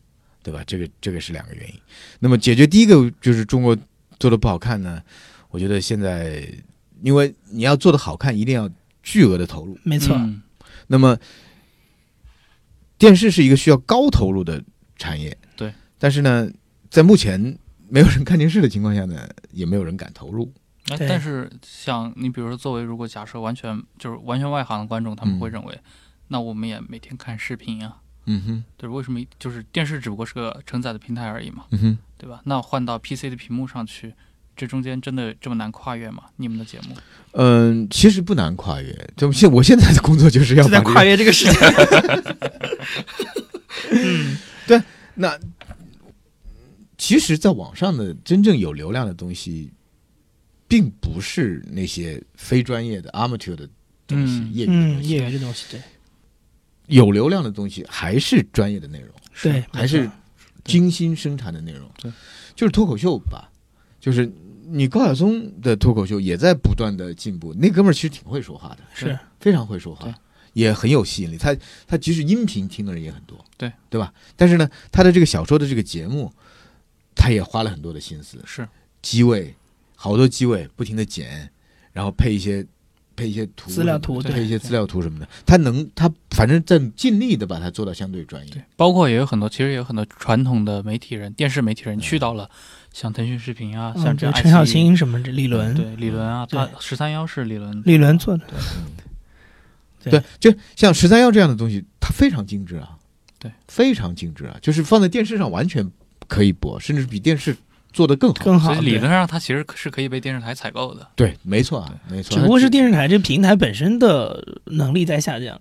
对吧？这个这个是两个原因。那么解决第一个就是中国做的不好看呢，我觉得现在因为你要做的好看，一定要巨额的投入。没错，嗯那么电视是一个需要高投入的产业，对。但是呢，在目前没有人看电视的情况下呢，也没有人敢投入。但是像你比如说，作为如果假设完全就是完全外行的观众，他们嗯会认为，那我们也每天看视频啊，嗯哼，对为什么就是电视只不过是个承载的平台而已嘛，嗯哼，对吧？那换到 PC 的屏幕上去，这中间真的这么难跨越吗？你们的节目？嗯，其实不难跨越。就现我现在的工作就是要就在跨越这个时间。嗯，对那其实，在网上的真正有流量的东西，并不是那些非专业的 amateur 的东西，嗯业余的嗯，东西。业余这东西，对有流量的东西还是专业的内容，对，还是精心生产的内容。对，就是脱口秀吧，就是你高晓松的脱口秀也在不断的进步。那哥们儿其实挺会说话的，是非常会说话，也很有吸引力。他他即使音频听的人也很多，对对吧？但是呢，他的这个小说的这个节目，他也花了很多的心思，是机位好多机位不停的剪，然后配一些配一些图资料图对配一些资料图什么的，他能他反正在尽力的把它做到相对专业对。，包括也有很多，其实也有很多传统的媒体人、电视媒体人去到了像腾讯视频啊，像这样陈小青什么这，李伦，对李伦啊，他十三幺是李伦，李伦做的，对对，就像十三幺这样的东西，它非常精致啊，对，非常精致啊，就是放在电视上完全可以播，甚至比电视做的更好。更好。所以理论上它其实是可以被电视台采购的。对，没错啊，没错。只不过是电视台这个平台本身的能力在下降。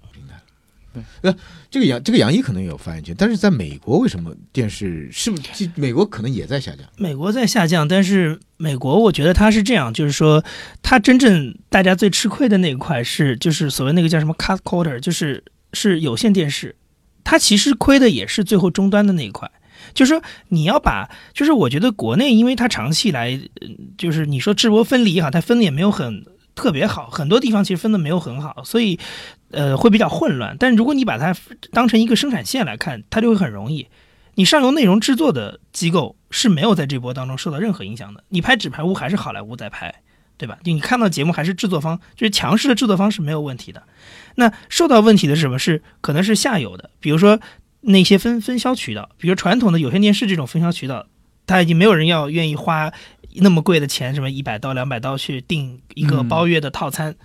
这个杨这个杨一可能也有发言权，但是在美国为什么电视是不是美国可能也在下降？美国在下降，但是美国我觉得它是这样，就是说，它真正大家最吃亏的那一块是，就是所谓那个叫什么 cut quarter，就是是有线电视，它其实亏的也是最后终端的那一块。就是说，你要把，就是我觉得国内，因为它长期以来，嗯就是你说直播分离也好，它分的也没有很特别好，很多地方其实分的没有很好，所以，呃，会比较混乱。但如果你把它当成一个生产线来看，它就会很容易。你上游内容制作的机构是没有在这波当中受到任何影响的。你拍纸牌屋还是好莱坞在拍，对吧？就你看到节目还是制作方，就是强势的制作方是没有问题的。那受到问题的是什么？是可能是下游的，比如说那些分分销渠道，比如传统的有线电视这种分销渠道，它已经没有人要愿意花那么贵的钱，什么一百刀、两百刀去订一个嗯包月的套餐。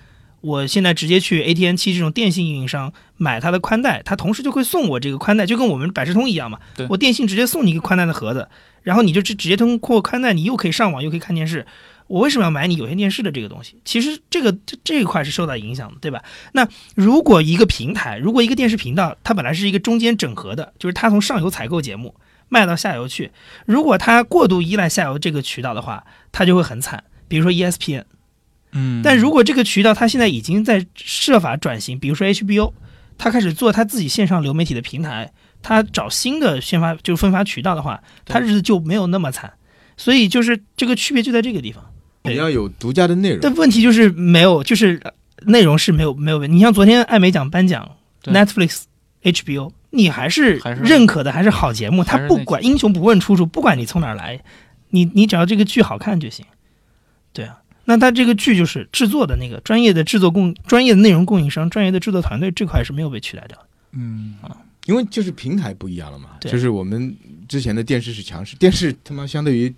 我现在直接去 AT&T 这种电信运营商买它的宽带，它同时就会送我这个宽带，就跟我们百事通一样嘛。我电信直接送你一个宽带的盒子，然后你就直直接通过宽带，你又可以上网，又可以看电视。我为什么要买你有线电视的这个东西？其实这个这这一块是受到影响的，对吧？那如果一个平台，如果一个电视频道，它本来是一个中间整合的，就是它从上游采购节目卖到下游去，如果它过度依赖下游这个渠道的话，它就会很惨。比如说 E ESPN，嗯但如果这个渠道它现在已经在设法转型，比如说 HBO，它开始做它自己线上流媒体的平台，它找新的宣发就是分发渠道的话，对它日子就没有那么惨。所以就是这个区别就在这个地方。你要有独家的内容但。问题就是没有，就是呃内容是没有没有问题。你像昨天艾美奖颁奖，Netflix、HBO，你还是认可的，还是好节目。他不管英雄不问出处，不管你从哪儿来，你你只要这个剧好看就行。对啊，那他这个剧就是制作的那个专业的制作供、专业的内容供应商、专业的制作团队这块是没有被取代掉的。嗯因为就是平台不一样了嘛，就是我们之前的电视是强势，电视他妈相对于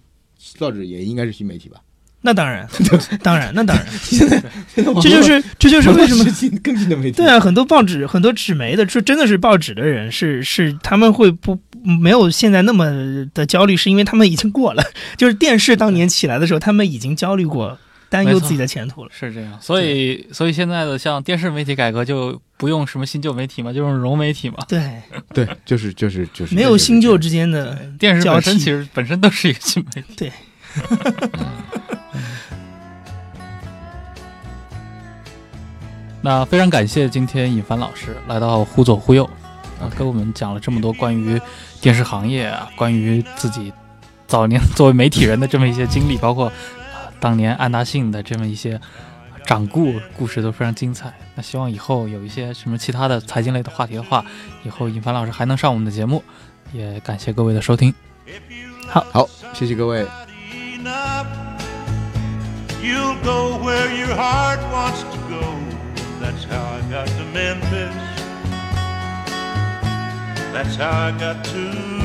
报纸也应该是新媒体吧？那当然，当然，那当然，现在这就是这就是为什么新更新的媒体？对啊，很多报纸、很多纸媒的，就真的是报纸的人，是是他们会不没有现在那么的焦虑，是因为他们已经过了。就是电视当年起来的时候，他们已经焦虑过，担忧自己的前途了。是这样，所以所以现在的像电视媒体改革就不用什么新旧媒体嘛，就用融媒体嘛。对，对，就是就是就是没有新旧之间的电视本身其实本身都是一个新媒体。对。那非常感谢今天尹凡老师来到忽左忽右，啊，跟我们讲了这么多关于电视行业啊，关于自己早年作为媒体人的这么一些经历，包括啊当年安达信的这么一些掌故故事都非常精彩。那希望以后有一些什么其他的财经类的话题的话以后尹凡老师还能上我们的节目也感谢各位的收听。好好谢谢各位。Youllgo where your heart wants to go. That's how i got to memphis. That's how i got to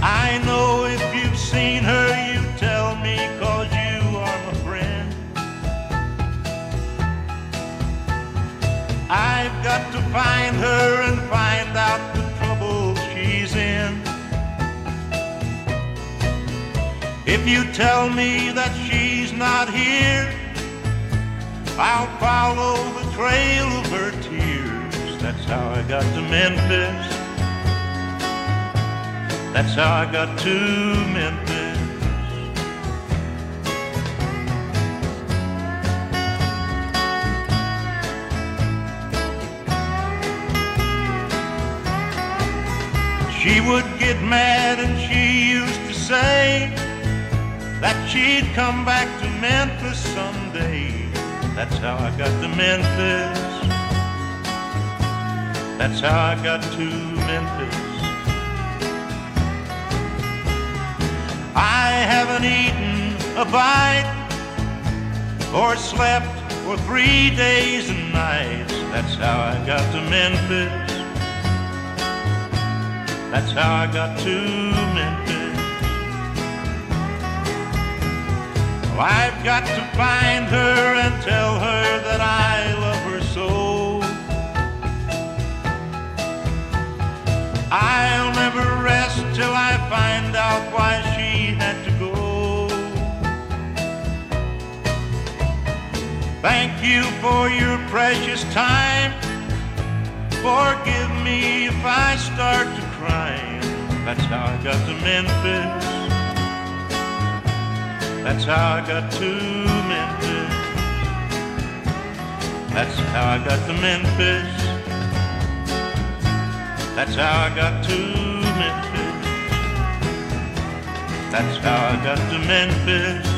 I know if you've seen her, you tell me, cause you are my friend. I've got to find her and find out the trouble she's in. If you tell me that she's not here, I'll follow the trail of her tears. That's how I got to Memphis. That's how I got to Memphis. She would get mad and she used to say that she'd come back to Memphis someday. That's how I got to Memphis. That's how I got to Memphis. I haven't eaten a bite or slept for three days and nights. That's how I got to Memphis. That's how I got to Memphis. Well, I've got to find her and tell her that I love her so. I'll never rest till I find out why Thank you for your precious time. Forgive me if I start to crying. That's how I got to Memphis. That's how I got to Memphis. That's how I got to Memphis. That's how I got to Memphis. That's how I got to Memphis.